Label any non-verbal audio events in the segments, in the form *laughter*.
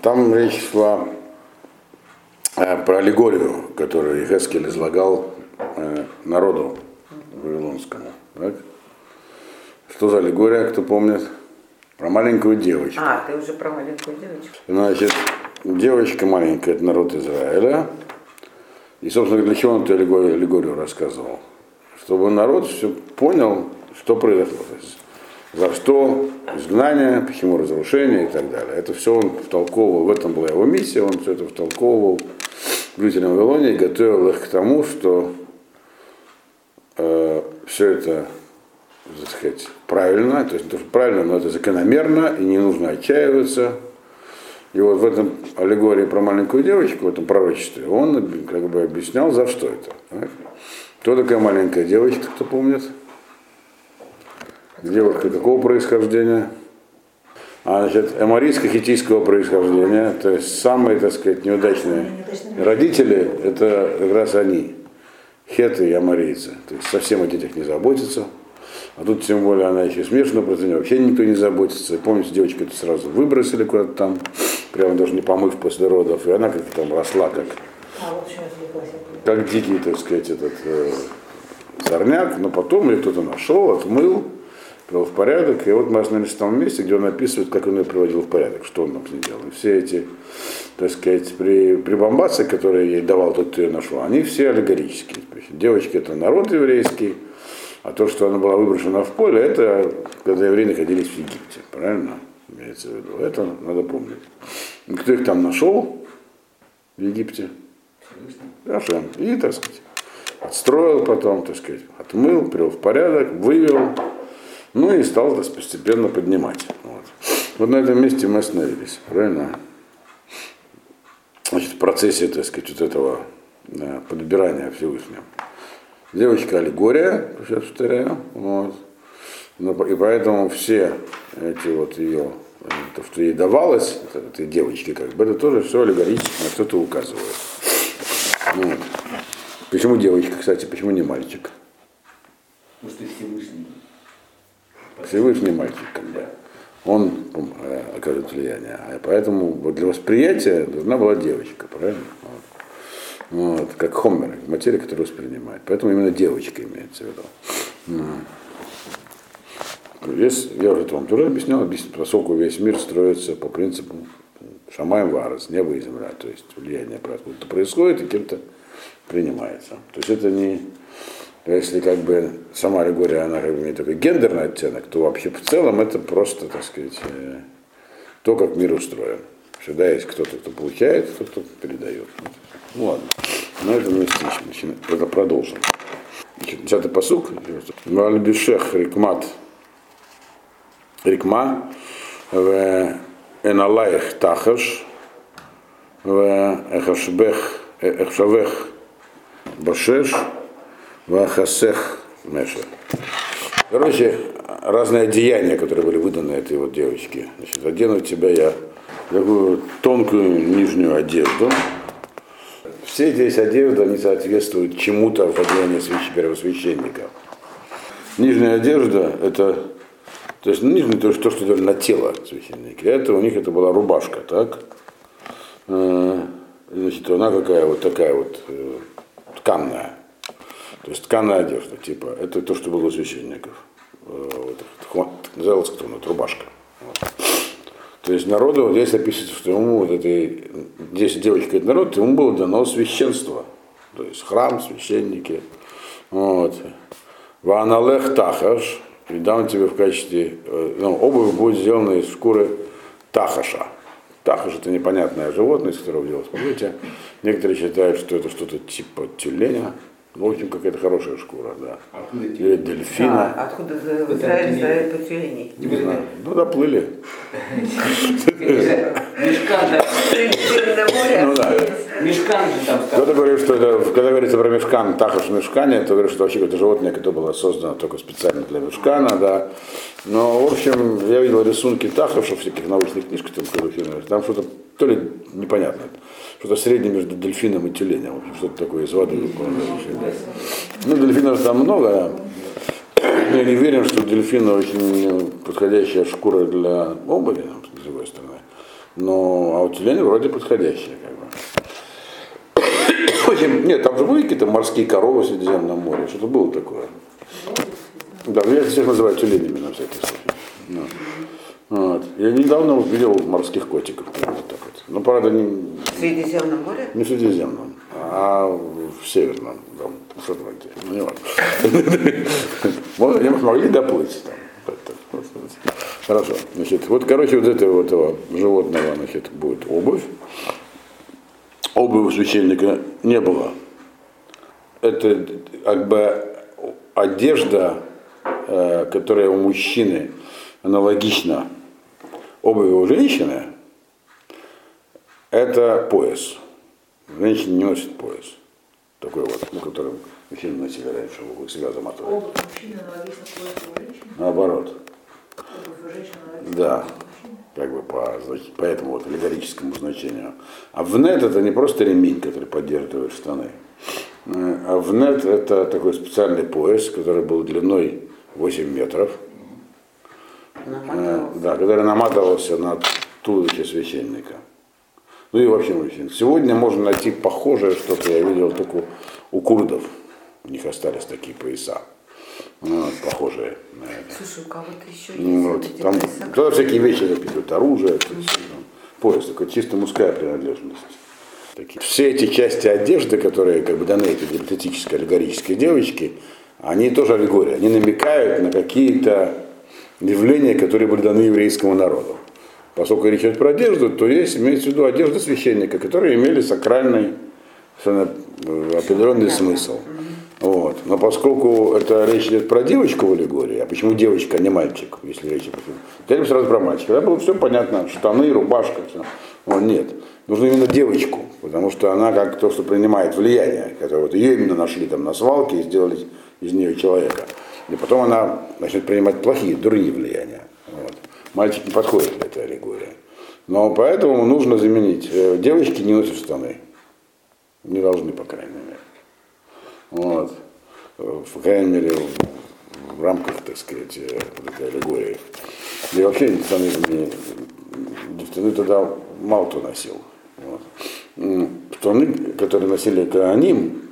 Там речь шла э, про аллегорию, которую Ехескель излагал э, народу вавилонскому. Так? Что за аллегория, кто помнит? Про маленькую девочку. А, ты уже про маленькую девочку. Значит, девочка маленькая, это народ Израиля. И, собственно, для чего он эту аллегорию, аллегорию рассказывал? Чтобы народ все понял, что произошло. То есть, за что изгнание, почему разрушение и так далее. Это все он втолковывал, в этом была его миссия, он все это втолковывал жителям Вавилонии и готовил их к тому, что э, все это, так сказать, правильно, то есть не то, что правильно, но это закономерно, и не нужно отчаиваться. И вот в этом аллегории про маленькую девочку, в этом пророчестве, он как бы объяснял, за что это. Кто такая маленькая девочка, кто помнит? Девушка какого происхождения? А, значит, эморийско-хитийского происхождения, то есть самые, так сказать, неудачные родители, это как раз они, хеты и амарийцы. То есть совсем о детях не заботятся. А тут тем более она еще смешана, против нее вообще никто не заботится. Помните, девочку это сразу выбросили куда-то там, прямо даже не помыв после родов, и она как-то там росла как, как дикий, так сказать, этот э, сорняк, но потом ее кто-то нашел, отмыл, привел в порядок, и вот мы остановились в том месте, где он описывает, как он ее приводил в порядок, что он там с ней делал. И все эти, так сказать, при, прибамбасы, которые ей давал тот, кто ее нашел, они все аллегорические. Девочки это народ еврейский, а то, что она была выброшена в поле, это когда евреи находились в Египте, правильно? Имеется в виду. Это надо помнить. Кто их там нашел в Египте? Ашем. И, так сказать, отстроил потом, так сказать, отмыл, привел в порядок, вывел, ну и стал das, постепенно поднимать. Вот. вот на этом месте мы остановились, правильно? Значит, в процессе, так сказать, вот этого да, подбирания Всевышнего. Девочка аллегория, сейчас повторяю, вот. И поэтому все эти вот ее, то, что ей давалось, этой девочке, как бы, это тоже все аллегорически на что-то указывает. Вот. Почему девочка, кстати, почему не мальчик? Потому что Всевышний. Всевышний мальчик, как бы. Он э, оказывает влияние. А поэтому для восприятия должна была девочка, правильно? Вот. Вот, как хомер, материя, которую воспринимает. Поэтому именно девочка имеется в виду. Весь, я уже это вам тоже объяснял, объяснял, поскольку весь мир строится по принципу Шамаем Варас, небо и земля, то есть влияние откуда-то происходит и кем-то принимается. То есть это не, если как бы сама аллегория, она как бы имеет такой гендерный оттенок, то вообще в целом это просто, так сказать, э, то, как мир устроен. Всегда есть кто-то, кто получает, кто-то передает. Ну ладно. На этом месте начинаем, продолжим. Десятый посук. Вальбишех рикмат рикма в эналаих тахаш в эхашбех эхшавех башеш в ахасех меша. Короче, разные одеяния, которые были выданы этой вот девочке. Значит, одену тебя я такую тонкую нижнюю одежду. Все здесь одежды, они соответствуют чему-то в одеянии первосвященника. Нижняя одежда – это то есть нижний то, что, что на тело священника. Это у них это была рубашка, так? Значит, она какая вот такая вот э, тканная. То есть тканая типа, это то, что было у священников. Вот, называлось кто вот, рубашка. Вот. То есть народу, здесь описывается, что ему вот этой, здесь девочка это народ, ему было дано священство. То есть храм, священники. Вот. Ваналех тахаш, и дам тебе в качестве, ну, обувь будет сделана из шкуры тахаша. Тахаш это непонятное животное, из которого делают. Смотрите, некоторые считают, что это что-то типа тюленя. Ну, в общем, какая-то хорошая шкура, да. Откуда Или дельфина. А откуда в Израиле знают по тюленей? Не знаю. Ну, доплыли. Мешкан. Ну да. мешкан же там сказано. Кто-то говорит, что это, когда говорится про мешкан, тахаш мешкане, то говорит, что вообще это животное, которое было создано только специально для мешкана, да. Но, в общем, я видел рисунки тахашев в всяких научных книжках, там, фильмах, там что-то то ли непонятно, что-то среднее между дельфином и тюленем, что-то такое из воды. Ну, дельфинов там много, я не уверен, что дельфина очень подходящая шкура для обуви, с другой стороны. Но а у тюлени вроде подходящие, как бы. В общем, нет, там же были какие-то морские коровы в Средиземном море, что-то было такое. Да, я это всех называю тюленями на всякий случай. Ну. Вот. Я недавно увидел морских котиков. Вот так. Ну, правда, не, В Средиземном море? не в Средиземном, а в Северном, там, в Шотландии. Ну, не важно. *laughs* Они могли доплыть там. Хорошо. Значит, вот, короче, вот этого, этого животного, значит, будет обувь. Обуви у священника не было. Это как бы одежда, э, которая у мужчины аналогична обуви у женщины, это пояс. Женщина не носит пояс. Такой вот, ну, который мужчины носили раньше, себя женщины. Наоборот. Да. Как бы по, по этому вот аллегорическому значению. А внет это не просто ремень, который поддерживает штаны. Э, А внет это такой специальный пояс, который был длиной 8 метров. Э, Наматывался. Да, который наматывался на туловище священника. Ну и вообще мужчин. Сегодня можно найти похожее что-то, я видел только у курдов. У них остались такие пояса. Ну, похожие на это. Слушай, у кого-то еще есть Ну, вот вот, эти там пояса? туда всякие вещи записывают, оружие, то есть, там, пояс, такой чисто мужская принадлежность. Такие. Все эти части одежды, которые как бы даны этой гипотетической аллегорической девочке, они тоже аллегория, они намекают на какие-то явления, которые были даны еврейскому народу. Поскольку речь идет про одежду, то есть имеется в виду одежда священника, которые имели сакральный э, определенный смысл. Вот. Но поскольку это речь идет про девочку в аллегории, а почему девочка, а не мальчик, если речь идет Теперь сразу про мальчика. Тогда было все понятно, штаны, рубашка, все. Вот, нет. Нужно именно девочку, потому что она как то, что принимает влияние, которое вот ее именно нашли там на свалке и сделали из нее человека. И потом она начнет принимать плохие, дурные влияния. Мальчик не подходит для этой аллегории. Но поэтому нужно заменить. Э, Девочки не носят штаны. Не должны, по крайней мере. Вот. Э, По крайней мере, в, рамках, так сказать, э, вот этой аллегории. И вообще штаны не, штаны тогда мало кто носил. Вот. Штаны, которые носили Кааним,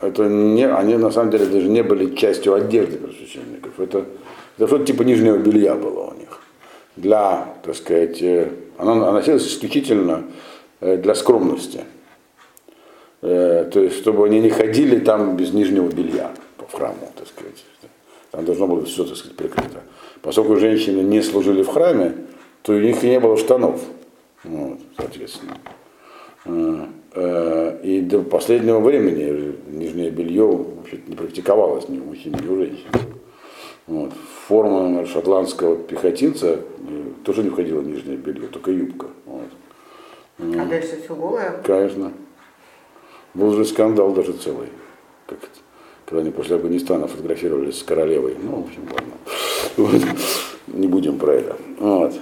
это не, они на самом деле даже не были частью одежды просвященников. Это, это что-то типа нижнего белья было у них. Для, так сказать, э, оно носилось исключительно э, для скромности. Э, То есть, чтобы они не ходили там без нижнего белья в храму, так сказать. Там должно было все, так сказать, прикрыто. Поскольку женщины не служили в храме, то у них и не было штанов. Вот, соответственно. И до последнего времени нижнее белье вообще не практиковалось ни у мужчин, ни у женщин. Вот. Форма например, шотландского пехотинца э, тоже не входила в нижнее белье, только юбка. Вот. А дальше все голое? Конечно. Был же скандал даже целый. Как, когда они после Афганистана фотографировались с королевой. Ну, в общем, ладно. Вот. Не будем про это. Вот.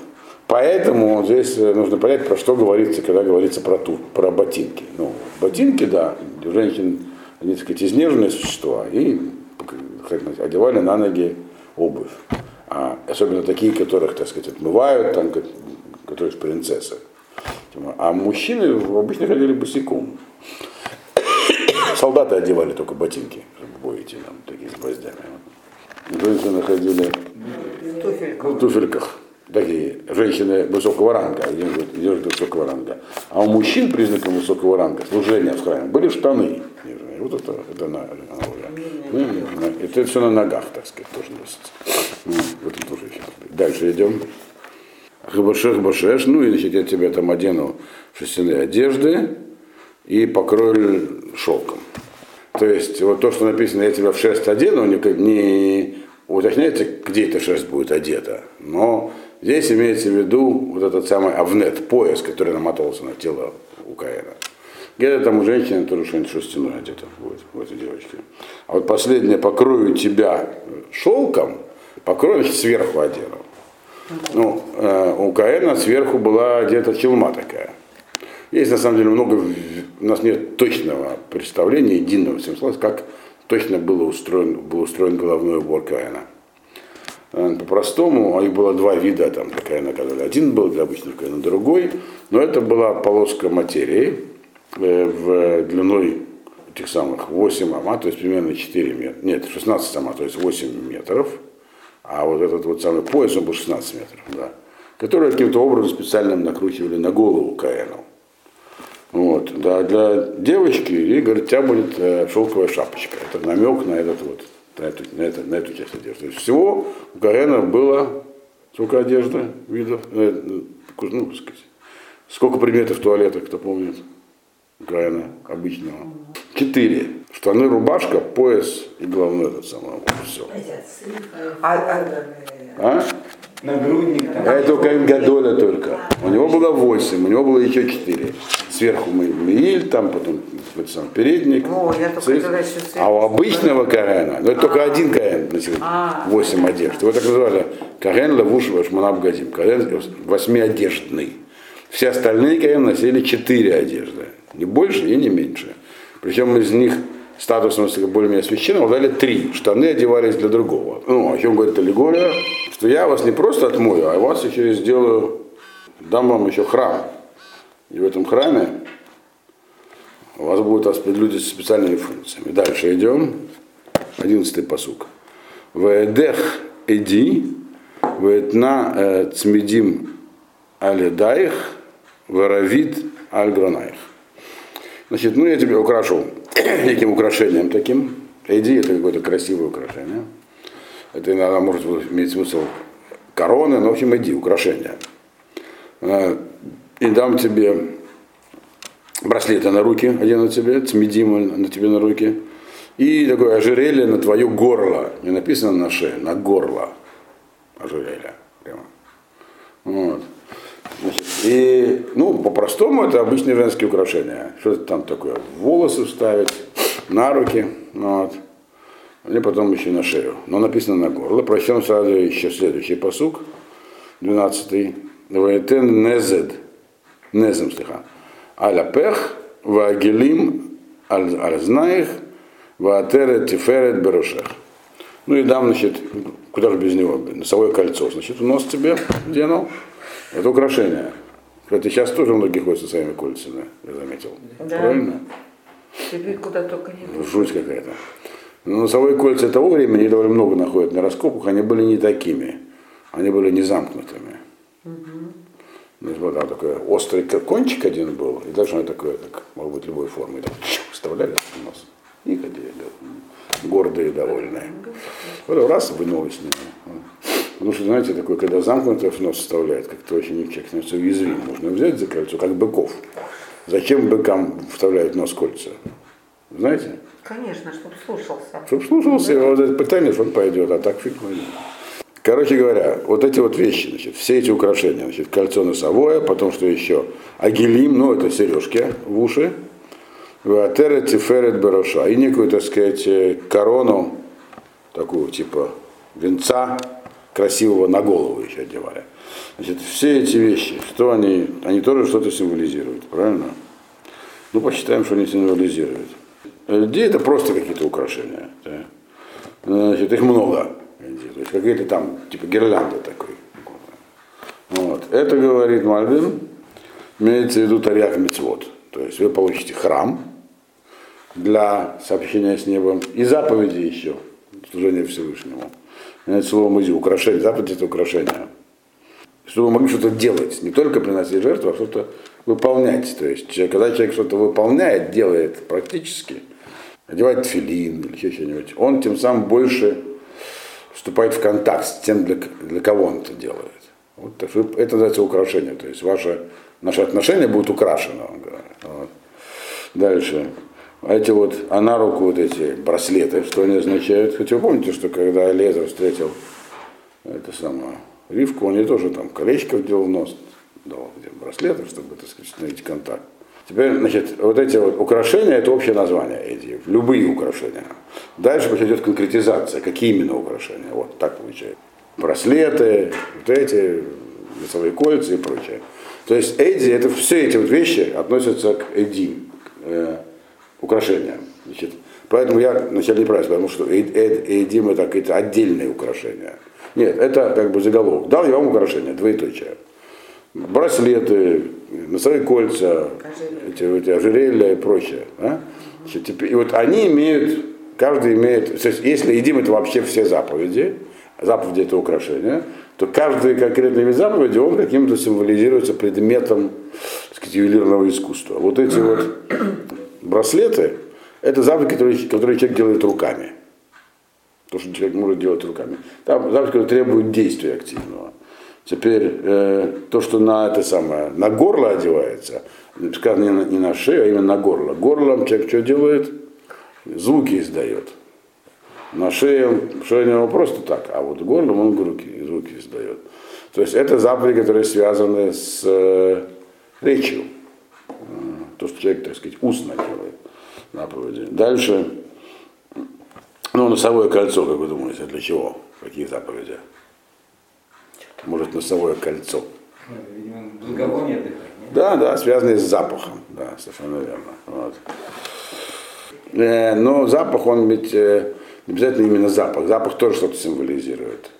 Поэтому здесь э, нужно понять, про что говорится, когда говорится про, ту, про ботинки. Ну, ботинки, да, у женщин, они, так сказать, изнеженные существа, и как одевали на ноги обувь. А особенно такие, которых, так сказать, отмывают, там, которые с принцессы. А мужчины обычно ходили босиком. Солдаты одевали только ботинки, чтобы боите там, такие с гвоздями. Женщины ходили в туфельках. Такие женщины высокого ранга, идешь высокого ранга. А у мужчин признаком высокого ранга, служения в храме, были штаны. нижние. Вот это, это на, на- это все на ногах, так сказать, тоже носится. Ну, в тоже еще. Дальше идем. Хабашех башеш, ну и значит я тебя там одену шерстяные одежды и покрою шелком. То есть вот то, что написано, я тебя в шерсть одену, не, не уточняется, где эта шерсть будет одета. Но здесь имеется в виду вот этот самый авнет, пояс, который наматывался на тело у Каина. Где-то там у женщины тоже что-нибудь шерстяное одето будет, у этой девочки. А вот последнее, покрою тебя шелком, покрою *laughs* сверху одену. Ну, э, у Каэна сверху была где-то челма такая. Есть на самом деле много, у нас нет точного представления, единого всем слов, как точно было устроен, был устроен головной убор Каэна. Э, По-простому, а их было два вида, там Гадоля. Один был для обычного Коэна, другой, но это была полоска материи в длиной этих самых 8 ама, то есть примерно 4 метра, нет, 16 ама, то есть 8 метров, а вот этот вот самый пояс, он был 16 метров, да, который каким-то образом специально накручивали на голову Каэну. Вот, да, для девочки, и говорит, у тебя будет э, шелковая шапочка. Это намек на этот вот, на эту, на, это, на эту часть одежды. То есть всего у Карена было сколько одежды, видов, э, ну, сказать, сколько предметов туалета, кто помнит, у Карена обычного. Четыре. Штаны, рубашка, пояс и головной этот самый. Вот, все. А, а, А? Нагрудник там. А это у Каин Гадоля только. У него было восемь, у него было еще четыре. Сверху мы Мииль, там потом вот сам передник. О, я только. А у обычного Карена, ну это только один Карен носил А. восемь одежд. Его так называли Карен Лавуш Вашманаб Газим. Карен восьмиодеждный. Все остальные Карен носили четыре одежды. Не больше и не меньше. Причем из них статус носили более-менее священного дали три. Штаны одевались для другого. Ну, о чем говорит аллегория, что я вас не просто отмою, а вас еще и сделаю, дам вам еще храм. И в этом храме у вас будут распределить со специальными функциями. Дальше идем. Одиннадцатый посук. Веедех эди, веетна э, цмедим аледаих, веравид альгранаих. Значит, ну я тебя украшу *coughs* неким украшением таким. Эди это какое-то красивое украшение. Это иногда может иметь смысл короны, но в общем иди, украшение. Э, И дам тебе браслеты на руки, один на тебе, цмедим на тебе на руки. И такое ожерелье на твое горло. Не написано на шее, на горло. Ожерелье. Прямо. Вот. И, ну, по-простому это обычные женские украшения. Что это там такое? Волосы вставить, на руки, вот. Или потом еще на шею. Но написано на горло. Прочтем сразу еще следующий посук, 12. Ваэтен незед, незем слыха. Аля пех, ваагелим аль знаих, ваатерет тиферет берушех. Ну и дам, значит, куда же без него, носовое кольцо, значит, в нос тебе денул. Это украшение. Кстати, сейчас тоже многие ходят со своими кольцами, я заметил. Да. Правильно? Тебе куда только не. Жуть какая-то. Но носовые кольца того времени их довольно много находят на раскопках, они были не такими. Они были не замкнутыми. Есть вот там такой острый кончик один был, и дальше он такой, так, может быть, любой формы. И так чух, вставляли в нос. И ходили, гордые и довольные. Вот раз вынули с ними. Потому что, знаете, такой, когда замкнутый в нос вставляет, как-то очень человек становится уязвим. Можно взять за кольцо, как быков. Зачем быкам вставляют в нос кольца? Знаете? Конечно, чтобы слушался. Чтобы слушался, и вот это пытание, что он пойдет, а так фиг пойдет. Короче говоря, вот эти вот вещи, значит, все эти украшения, значит, кольцо носовое, потом что еще? Агилим, ну это сережки в уши, Ватерет Тиферет Бероша, и некую, так сказать, э, корону, такую типа венца красивого на голову еще одевали. Значит, все эти вещи, что они, они тоже что-то символизируют, правильно? Ну, посчитаем, что они символизируют. Людей это просто какие-то украшения. да. Значит, их много. То есть какие-то там, типа гирлянда такой. Вот. Это говорит Мальбин, имеется в виду Тарьяк Мецвод. То есть вы получите храм для сообщения с небом и заповеди еще, служение Всевышнему. Это слово музи, украшение, заповедь это украшение. Чтобы вы могли что-то делать, не только приносить жертву, а что-то выполнять. То есть, когда человек что-то выполняет, делает практически, одевает филин или еще что-нибудь, он тем самым больше вступает в контакт с тем, для, для кого он это делает. Вот, так это называется украшение. То есть ваше, наше отношение будет украшено. Вот. Дальше. А Эти вот, а на руку вот эти браслеты, что они означают? Хотя вы помните, что когда Лезер встретил это самое, Ривку, он ей тоже там колечко вдел в нос, дал где браслеты, чтобы, так сказать, установить контакт. Теперь, значит, вот эти вот украшения, это общее название эти, любые украшения. Дальше идет конкретизация, какие именно украшения. Вот так получается. Браслеты, вот эти, весовые кольца и прочее. То есть эди, это все эти вот вещи относятся к эди, к, украшениям. Значит, поэтому я вначале неправильно, потому что эд- эд- эдим это какие-то отдельные украшения. Нет, это как бы заголовок. Дал я вам украшения, двоеточие. Браслеты, носовые кольца, эти, эти ожерелья и прочее. Да? Значит, теперь, и вот они имеют, каждый имеет, то есть если едим это вообще все заповеди, заповеди это украшения, то каждый конкретный вид заповеди, он каким-то символизируется предметом так сказать, ювелирного искусства. Вот эти вот браслеты, это заповеди, которые, которые человек делает руками. То, что человек может делать руками. Там заповедь, которая требует действия активного. Теперь э, то, что на это самое, на горло одевается, сказано не на, не на шею, а именно на горло. Горлом человек что делает? Звуки издает. На шее шея у него просто так, а вот горлом он звуки, звуки издает. То есть это заповеди, которые связаны с э, речью. То, что человек, так сказать, устно делает заповеди. Дальше, ну, носовое кольцо, как вы думаете, для чего? Какие заповеди? Может, носовое кольцо. Благовоние? Да, да, связанные с запахом. Да, совершенно верно. Вот. Э, Но запах, он ведь э, не обязательно именно запах. Запах тоже что-то символизирует.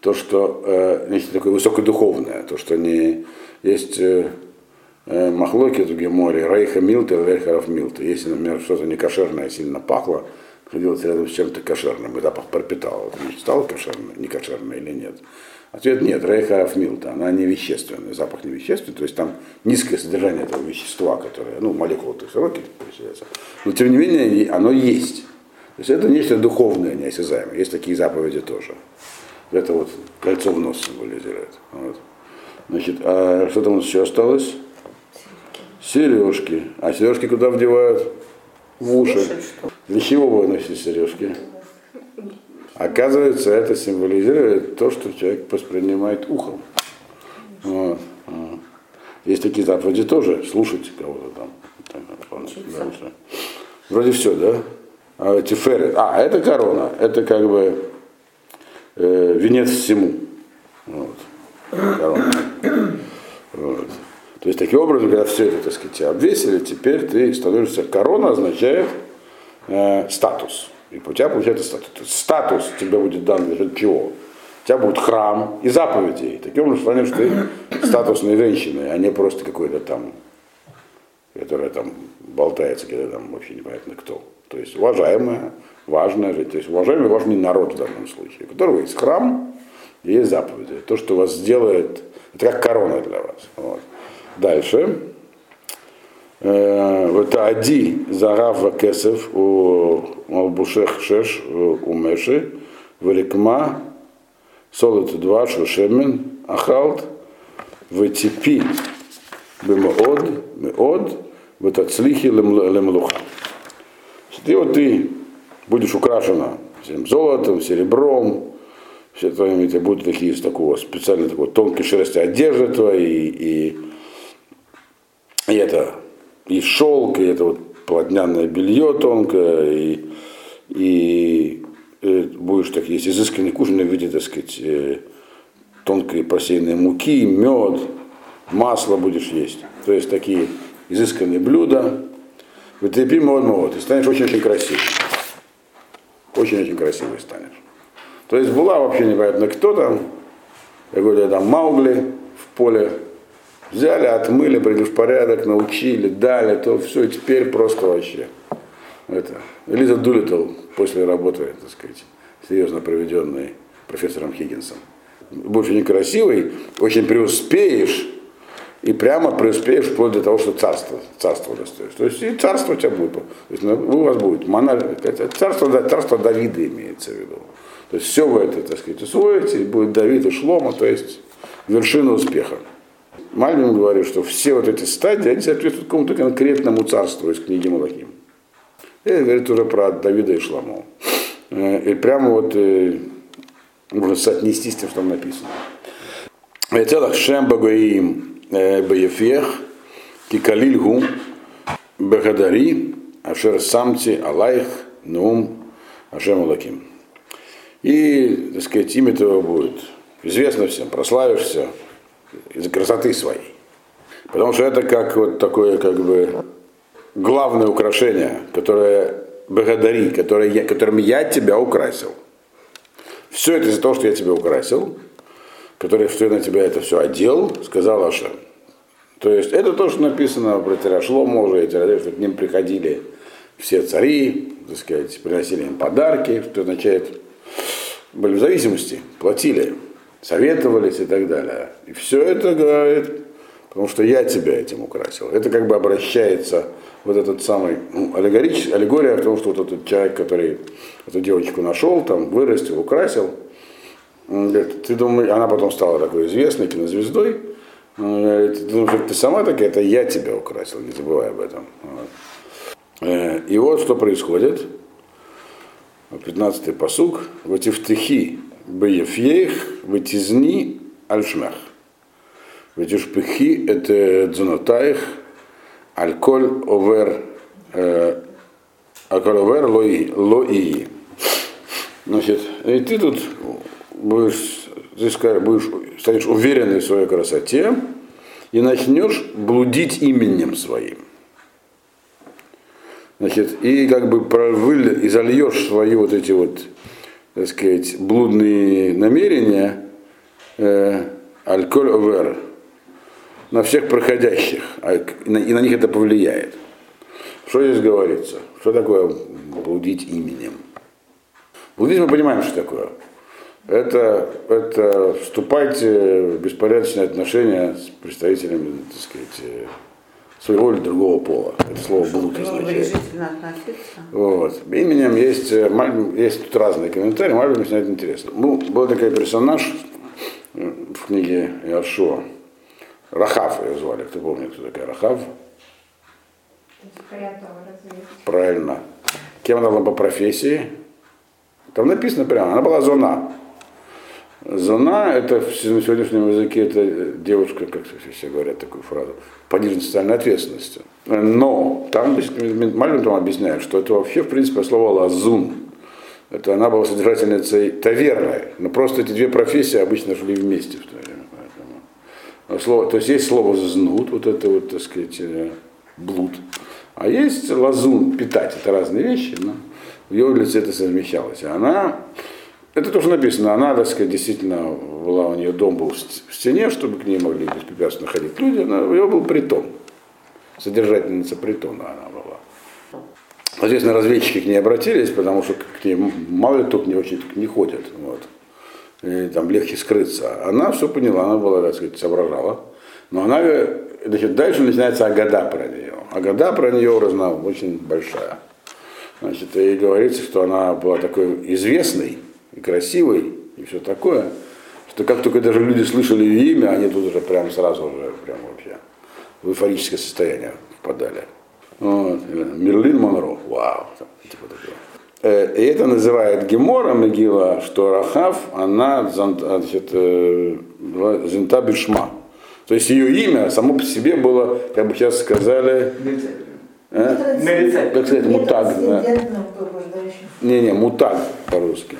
То, что э, нечто такое высокодуховное, то, что не есть э, махлоки в море, рейха милта или рейхаров милта. Если, например, что-то некошерное сильно пахло, находилось рядом с чем-то кошерным, и запах пропитал. Это не стало кошерным, не кошерным или нет? Ответ нет, рейхаров милта, она не вещественная, запах не вещественный, то есть там низкое содержание этого вещества, которое, ну, молекулы, то есть. Но тем не менее, оно есть. То есть это нечто духовное, неосязаемое. Есть такие заповеди тоже. Это вот кольцо в нос символизирует. Вот. Значит, а что там у нас еще осталось? Сережки. А сережки куда вдевают? В уши. Для чего вы носите сережки? Оказывается, это символизирует то, что человек воспринимает ухом. Вот. Есть такие заповеди тоже, слушать кого-то там. Дальше. Вроде все, да? А тиферет. А, это корона. Это как бы э, венец всему. Вот. Корона. Вот. То есть таким образом, когда все это, так сказать, обвесили, теперь ты становишься, корона означает э, статус. И у тебя получается статус. Статус тебе будет дан за счет чего? У тебя будет храм и заповедей. Таким образом, становишься ты статусной женщиной, а не просто какой-то там, которая там болтается где-то там вообще непонятно кто. То есть уважаемая, важная жить. То есть уважаемый важный народ в данном случае, у которого есть храм и есть заповеди. То, что вас сделает, это как корона для вас. Вот. Дальше. Э, Вот Ади Зарав Кесев у Албушех Шеш у Меши, Великма, Солод два Шушемен, Ахалт, Ветипи, Бемоод, Меод, Ветацлихи Лемлуха. И вот ты будешь украшена всем золотом, серебром, все твоими тебе будут такие из такого специально такой тонкой шерсти одежды твои, и, и это и шелк, и это вот полотняное белье тонкое, и, и, э, будешь так есть изысканный кушанный в виде, так сказать, э, тонкой просеянной муки, мед, масло будешь есть. То есть такие изысканные блюда. Вот ты мод, ты станешь очень-очень красивым. Очень-очень красивый станешь. То есть была вообще непонятно кто там, какой-то там Маугли в поле, взяли, отмыли, привели в порядок, научили, дали, то все, и теперь просто вообще. Это. Элиза Дулитл после работы, так сказать, серьезно проведенной профессором Хиггинсом. Будешь очень красивый, очень преуспеешь, и прямо преуспеешь вплоть до того, что царство, царство достаешь. То есть и царство у тебя будет. То есть ну, у вас будет монарх, царство, да, царство Давида имеется в виду. То есть все вы это, так сказать, усвоите, будет Давид и Шлома, то есть вершина успеха. Мальбин говорит, что все вот эти стадии, они соответствуют какому-то конкретному царству из книги Малахим. Это говорит уже про Давида и Шламу. И прямо вот э, можно соотнести с тем, что там написано. Целых Шем Багоим Баефех, Кикалильгу, Бегадари, Ашер Самти, Алайх, Нум, Ашем Алаким. И, так сказать, имя твое будет известно всем, прославишься из-за красоты своей. Потому что это как вот такое, как бы, главное украшение, которое благодари, которое я, которым я тебя украсил. Все это из-за того, что я тебя украсил, который я на тебя это все одел, сказал Ашем. То есть это то, что написано про Терашлома уже, что к ним приходили все цари, так сказать, приносили им подарки, что означает, были в зависимости, платили, советовались и так далее. И все это говорит, потому что я тебя этим украсил. Это как бы обращается вот этот самый ну, аллегорич, аллегория в том, что вот этот человек, который эту девочку нашел, там вырастил, украсил, говорит, ты думаешь, она потом стала такой известной кинозвездой, говорит, ты думаешь, ты сама такая, это я тебя украсил, не забывай об этом. Вот. Э, и вот что происходит. 15-й посуг. Ватифтехи беефьех, ватизни альшмех. Ватишпехи это дзонотаих, альколь овер, э, альколь овер лои. Значит, и ты тут будешь, ты будешь, станешь уверенный в своей красоте и начнешь блудить именем своим. Значит, и как бы провыль, и зальешь свои вот эти вот, так сказать, блудные намерения, э, альколь овер, на всех проходящих, а, и на, них это повлияет. Что здесь говорится? Что такое блудить именем? Блудить мы понимаем, что такое. Это, это вступать в беспорядочные отношения с представителями, так сказать, своего или другого пола. Это слово блуд означает. Вот. Именем есть, э, есть тут разные комментарии, Мальбим начинает интересно. Ну, был такой персонаж э, в книге Иошуа. Рахав ее звали. Кто помнит, кто такая Рахав? Правильно. Кем она была по профессии? Там написано прямо, она была зона. Зона, это в сегодняшнем языке, это девушка, как все говорят такую фразу, пониженной социальной ответственностью. Но там Мальвин там объясняет, что это вообще, в принципе, слово лазун. Это она была содержательницей таверной. Но просто эти две профессии обычно шли вместе в то время. Поэтому. Слово, то есть есть слово знут, вот это вот, так сказать, э, блуд. А есть лазун, питать, это разные вещи, но в ее лице это совмещалось. И она это тоже написано. Она, так сказать, действительно была у нее дом был в стене, чтобы к ней могли беспрепятственно ходить люди. Она, у нее был притон. Содержательница притона она была. Соответственно, разведчики к ней обратились, потому что к ней мало ли тут не очень не ходят. Вот. И там легче скрыться. Она все поняла, она была, так сказать, соображала. Но она, значит, дальше начинается Агада про нее. Агада про нее разна очень большая. Значит, и говорится, что она была такой известной, и красивой, и все такое, что как только даже люди слышали ее имя, они тут уже прям сразу уже прям вообще в эйфорическое состояние впадали. Вот. Мерлин Монро, вау, типа такое. Э, и это называет Гемора Мегила, что Рахав, она значит, э, Зента Бишма. То есть ее имя само по себе было, как бы сейчас сказали, э? как сказать, мутаг. Да. Не-не, мутаг по-русски.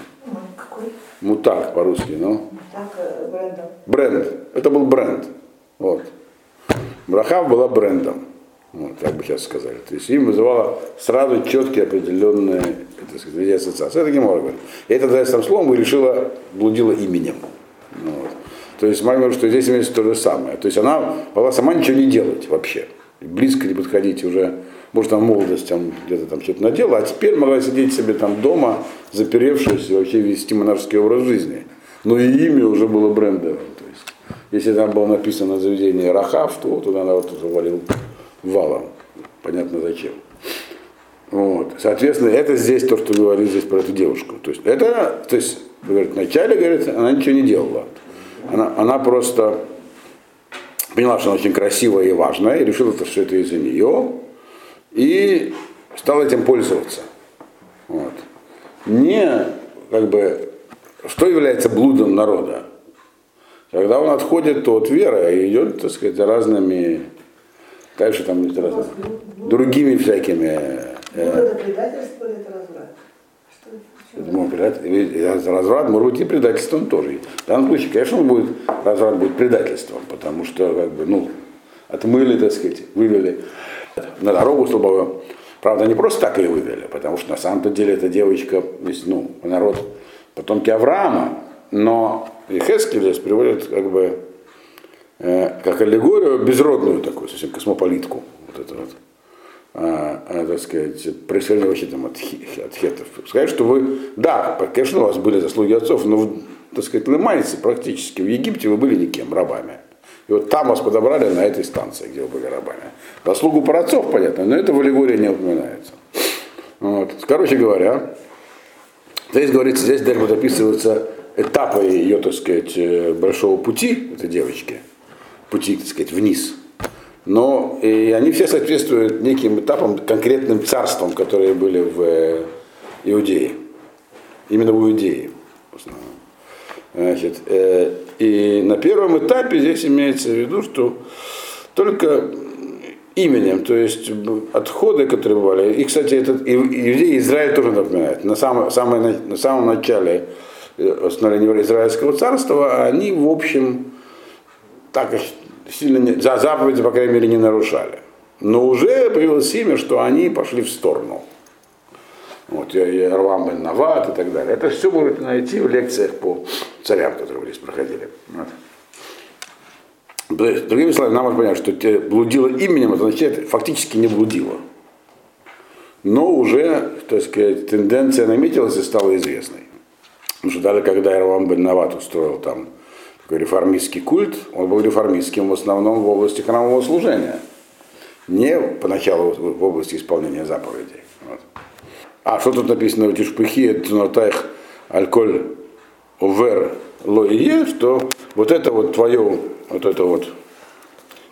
Мутак по-русски, ну. Так, э, брендом. Бренд. Это был бренд. Вот. Брахав была брендом. Вот, как бы сейчас сказали. То есть им вызывало сразу четкие определенные так сказать, ассоциации. Это Гемора говорит. И это дает сам словом и решила, блудила именем. Ну вот. То есть мы говорим, что здесь имеется то же самое. То есть она могла сама ничего не делать вообще. Близко не подходить уже может, там в молодости там, где-то там что-то надела, а теперь могла сидеть себе там дома, заперевшись и вообще вести монашеский образ жизни. Но и имя уже было брендовым. То есть, если там было написано заведение Рахав, то туда она вот завалил валом. Понятно зачем. Вот. Соответственно, это здесь то, что говорит здесь про эту девушку. То есть, это, то есть, говорит, вначале, говорит, она ничего не делала. Она, она просто поняла, что она очень красивая и важная, и решила, что это из-за нее и стал этим пользоваться. Вот. Не как бы, что является блудом народа? Когда он отходит от веры и идет, так сказать, разными, дальше там разными, другими всякими. Ну, это предательство или это разврат? Это разврат, может быть, и предательством тоже. В данном случае, конечно, он будет, разврат будет предательством, потому что, как бы, ну, отмыли, так сказать, вывели на дорогу слабовую. Правда, не просто так ее вывели, потому что на самом-то деле эта девочка, ну, народ потомки Авраама, но и Хескель здесь приводит как бы э, как аллегорию безродную такую, совсем космополитку. Вот это вот. А, а, так сказать, происхождение вообще там от, от хетов. Сказать, что вы, да, конечно, у вас были заслуги отцов, но, так сказать, лымайцы практически в Египте вы были никем, рабами. И вот там вас подобрали на этой станции, где вы были рабами. Заслугу про отцов, понятно, но это в аллегории не упоминается. Вот. Короче говоря, здесь говорится, здесь даже вот описываются этапы ее, так сказать, э, большого пути этой девочки, пути, так сказать, вниз. Но и они все соответствуют неким этапам, конкретным царствам, которые были в э, Иудее. Именно в Иудее. в основном. Значит, э, и на первом этапе здесь имеется в виду, что только именем, то есть отходы, которые бывали, и, кстати, этот и- иудеи Израиль тоже напоминает. На самом, самой на, самом начале э, становления Израильского царства они, в общем, так сильно не, за заповеди, по крайней мере, не нарушали. Но уже появилось имя, что они пошли в сторону. Вот, я, я Равам бен Нават и так далее. Это все можно найти в лекциях по царям, которые здесь проходили. Вот. То есть, другими словами, нам нужно понять, что те блудило именем, это означает, фактически не блудило. Но уже, так сказать, тенденция наметилась и стала известной. Потому что даже когда Иравам бен Нават устроил там такой реформистский культ, он был реформистским в основном в области храмового служения. Не поначалу в области исполнения заповедей. Вот. А что тут написано в Тишпыхе, Тунатайх, Альколь, Овер, Лоие, что вот это вот твое, вот это вот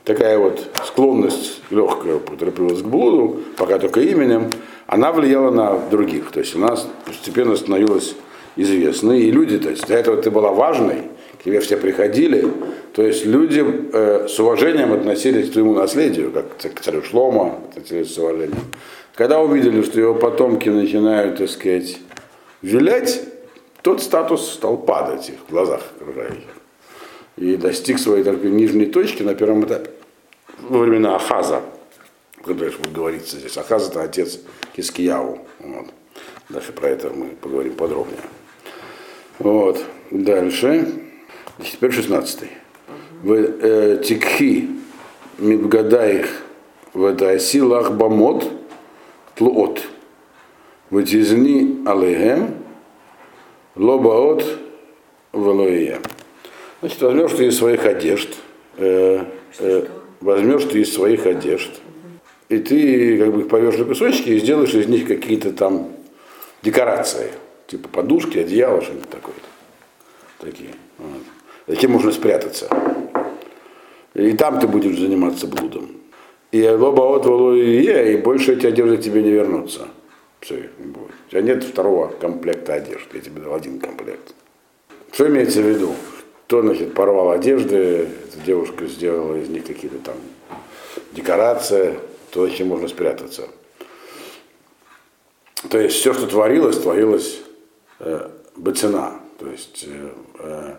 такая вот склонность легкая, которая привелась к блуду, пока только именем, она влияла на других. То есть у нас постепенно становилось известной, и люди, то есть до этого ты была важной, к тебе все приходили, то есть люди э, с уважением относились к твоему наследию, как к царю Шлома относились с уважением. Когда увидели, что его потомки начинают, так сказать, вилять, тот статус стал падать их в глазах окружающих. И достиг своей только нижней точки на первом этапе. Во времена Ахаза, который будет говориться здесь. Ахаз это отец Кискияу. Вот. Дальше про это мы поговорим подробнее. Вот. Дальше. Теперь 16. В э, Тикхи Мибгадаих в Эдаси Лахбамот Тлуот. В Тизни Алейхем Лобаот Валоия. Значит, возьмешь ты из своих одежд, э, э, возьмешь ты из своих одежд, и ты как бы их порвешь на кусочки и сделаешь из них какие-то там декорации, типа подушки, одеяло, что-нибудь такое. Такие. Вот. Затем можно спрятаться. И там ты будешь заниматься блудом. И лобаот валуия, и больше эти одежды тебе не вернутся. Все, не будет. У тебя нет второго комплекта одежды, я тебе дал один комплект. Что имеется в виду? Кто, значит, порвал одежды, эта девушка сделала из них какие-то там декорации, то зачем можно спрятаться. То есть все, что творилось, творилось э, бацина. То есть э, э,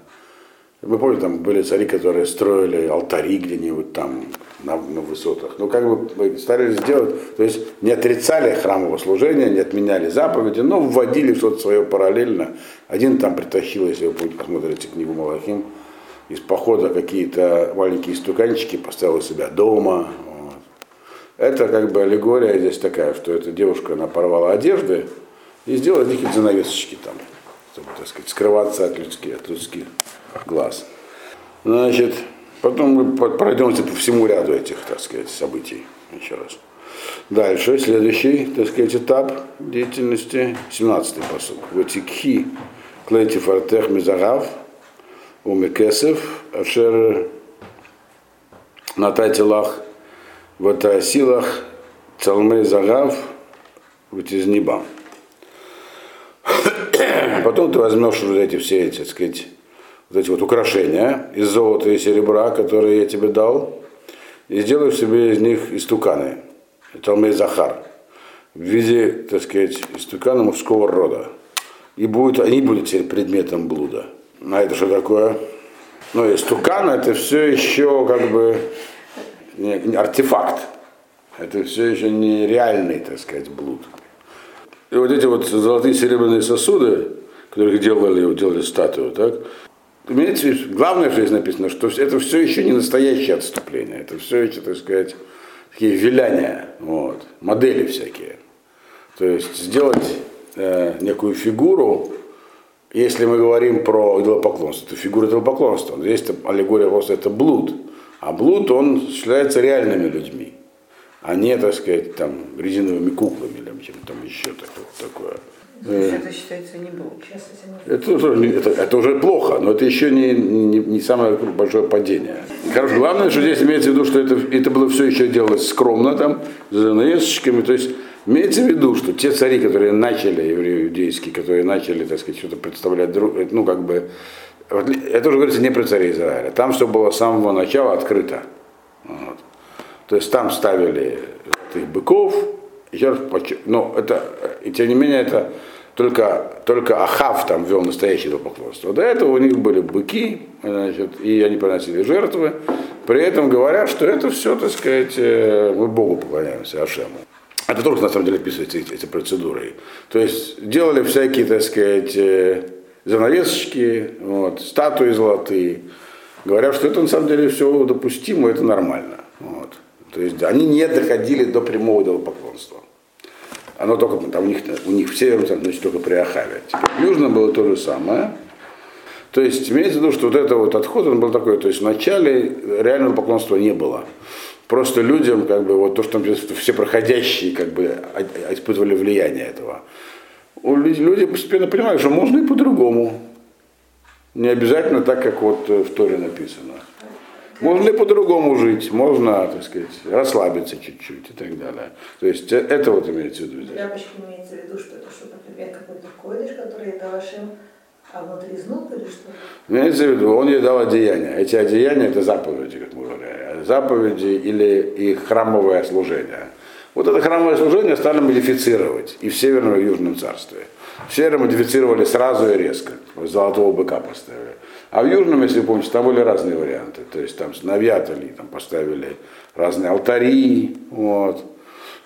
вы помните, там были цари, которые строили алтари где-нибудь там на, на высотах. Ну, как бы старались сделать, то есть не отрицали храмового служения, не отменяли заповеди, но вводили что-то свое параллельно. Один там притащил, если вы посмотрите книгу Малахим, из похода какие-то маленькие стуканчики, поставил у себя дома. Вот. Это как бы аллегория здесь такая, что эта девушка, она порвала одежды и сделала какие-то занавесочки там, так сказать, скрываться от людских, от людских глаз. Значит, потом мы пройдемся по всему ряду этих, так сказать, событий еще раз. Дальше, следующий, так сказать, этап деятельности, 17-й посуд. Ватикхи клети фартех мизарав, умекесев, ашер нататилах, ватасилах, цалмей загав, ватизниба. Потом ты возьмешь вот эти все эти, так сказать, вот эти вот украшения из золота и серебра, которые я тебе дал, и сделаешь себе из них истуканы. Талмей Захар. В виде, так сказать, истукана мужского рода. И будут, они будут теперь предметом блуда. А это что такое? Ну, истукан это все еще как бы не, не артефакт. Это все еще не реальный, так сказать, блуд. И вот эти вот золотые серебряные сосуды, которых делали, делали статую, так? Виду, главное, что здесь написано, что это все еще не настоящее отступление, это все еще, так сказать, такие виляния, вот, модели всякие. То есть сделать э, некую фигуру, если мы говорим про идолопоклонство, то фигура идолопоклонства. Здесь аллегория просто это блуд. А блуд, он осуществляется реальными людьми, а не, так сказать, там, резиновыми куклами или чем-то там еще такое. такое. То есть это считается не этим Это это, это уже плохо, но это еще не, не, не самое большое падение. Короче, главное, что здесь имеется в виду, что это, это было все еще делалось скромно, там, за занавесочками. То есть имеется в виду, что те цари, которые начали, евреи иудейские, которые начали, так сказать, что-то представлять, друг, ну, как бы, это уже говорится не про царей Израиля. Там все было с самого начала открыто. Вот. То есть там ставили этих быков, еще раз но это, и тем не менее, это только, только Ахав там вел настоящее идолопоклонство. До этого у них были быки, значит, и они приносили жертвы. При этом говорят, что это все, так сказать, э, мы Богу поклоняемся, Ашему. Это тоже на самом деле описывается эти, эти процедуры. То есть делали всякие, так сказать, э, занавесочки, вот, статуи золотые. Говорят, что это на самом деле все допустимо, это нормально. То есть они не доходили до прямого идолопоклонства. Оно только там у них, у них в северном значит, только при Ахаве. Теперь в южном было то же самое. То есть имеется в виду, что вот это вот отход, он был такой, то есть вначале реального поклонства не было. Просто людям, как бы, вот то, что там все проходящие, как бы, а- испытывали влияние этого. Люди постепенно понимают, что можно и по-другому. Не обязательно так, как вот э, в Торе написано. Можно и по-другому жить, можно, так сказать, расслабиться чуть-чуть и так далее. То есть э, это вот имеется в виду здесь. Тряпочки имеется в виду, что это что, например, какой-то койдыш, который дал Ашем, а внутри изнук или что? Имеется в виду, он ей дал одеяния. Эти одеяния это заповеди, как мы говорили. Заповеди или и храмовое служение. Вот это храмовое служение стали модифицировать и в Северном, и в Южном царстве. В Северном модифицировали сразу и резко. Золотого быка поставили. А в Южном, если вы помните, там были разные варианты. То есть там навятали, там поставили разные алтари. Вот.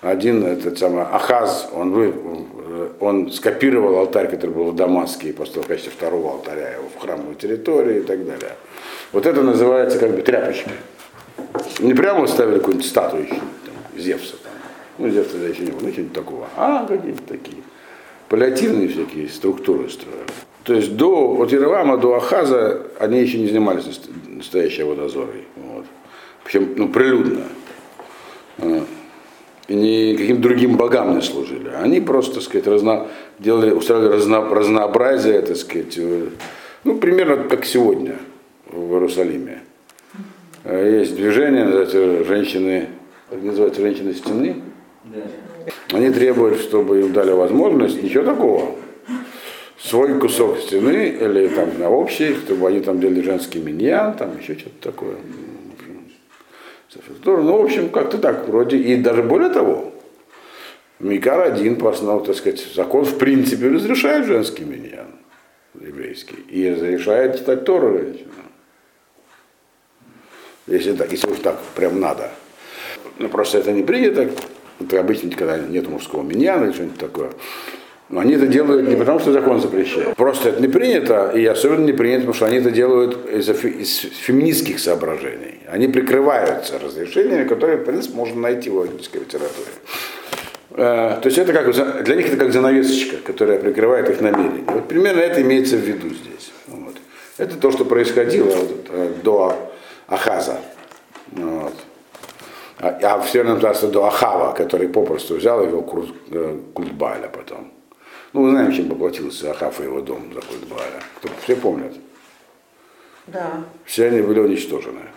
Один этот самый Ахаз, он, вы- он скопировал алтарь, который был в Дамаске, и поставил в качестве второго алтаря его в храмовой территории и так далее. Вот это называется как бы тряпочки. Не прямо ставили какую-нибудь статую еще, там, Зевса. Там. Ну, Зевса тогда еще не было, ну, что-нибудь такого. А какие-то такие паллиативные всякие структуры строили. То есть до от Иеравама до Ахаза они еще не занимались наст- настоящей водозорой. Вот. Причем ну, прилюдно. А, И ни каким другим богам не служили. Они просто, так сказать, разно, делали, устраивали разно, разнообразие, так сказать, э, ну, примерно как сегодня в Иерусалиме. Э, Есть движение, называется женщины, как называется, женщины стены. Они требуют, чтобы им дали возможность, ничего такого. Свой кусок стены или там на общий, чтобы они там делали женский миньян, там еще что-то такое. Ну, в общем, как-то так, вроде. И даже более того, Микар один по основному, так сказать, закон в принципе разрешает женский миньян еврейский. И разрешает читать Тору женщинам. Если так, если уж так прям надо. Ну, просто это не принято. Это обычно, когда нет мужского миньяна или что-нибудь такое. Но они это делают не потому, что закон запрещает. Просто это не принято, и особенно не принято, потому что они это делают из, из феминистских соображений. Они прикрываются разрешениями, которые, в принципе, можно найти в логической литературе. Э, То есть это как, для них это как занавесочка, которая прикрывает их намерения. Вот примерно это имеется в виду здесь. Вот. Это то, что происходило вот, э, до Ахаза. Вот. А, а в Северном царстве до Ахава, который попросту взял вел культ, э, потом. Ну, мы знаем, чем поплатился Ахав и его дом за культ Бааля. Кто, все помнят. Да. Все они были уничтожены.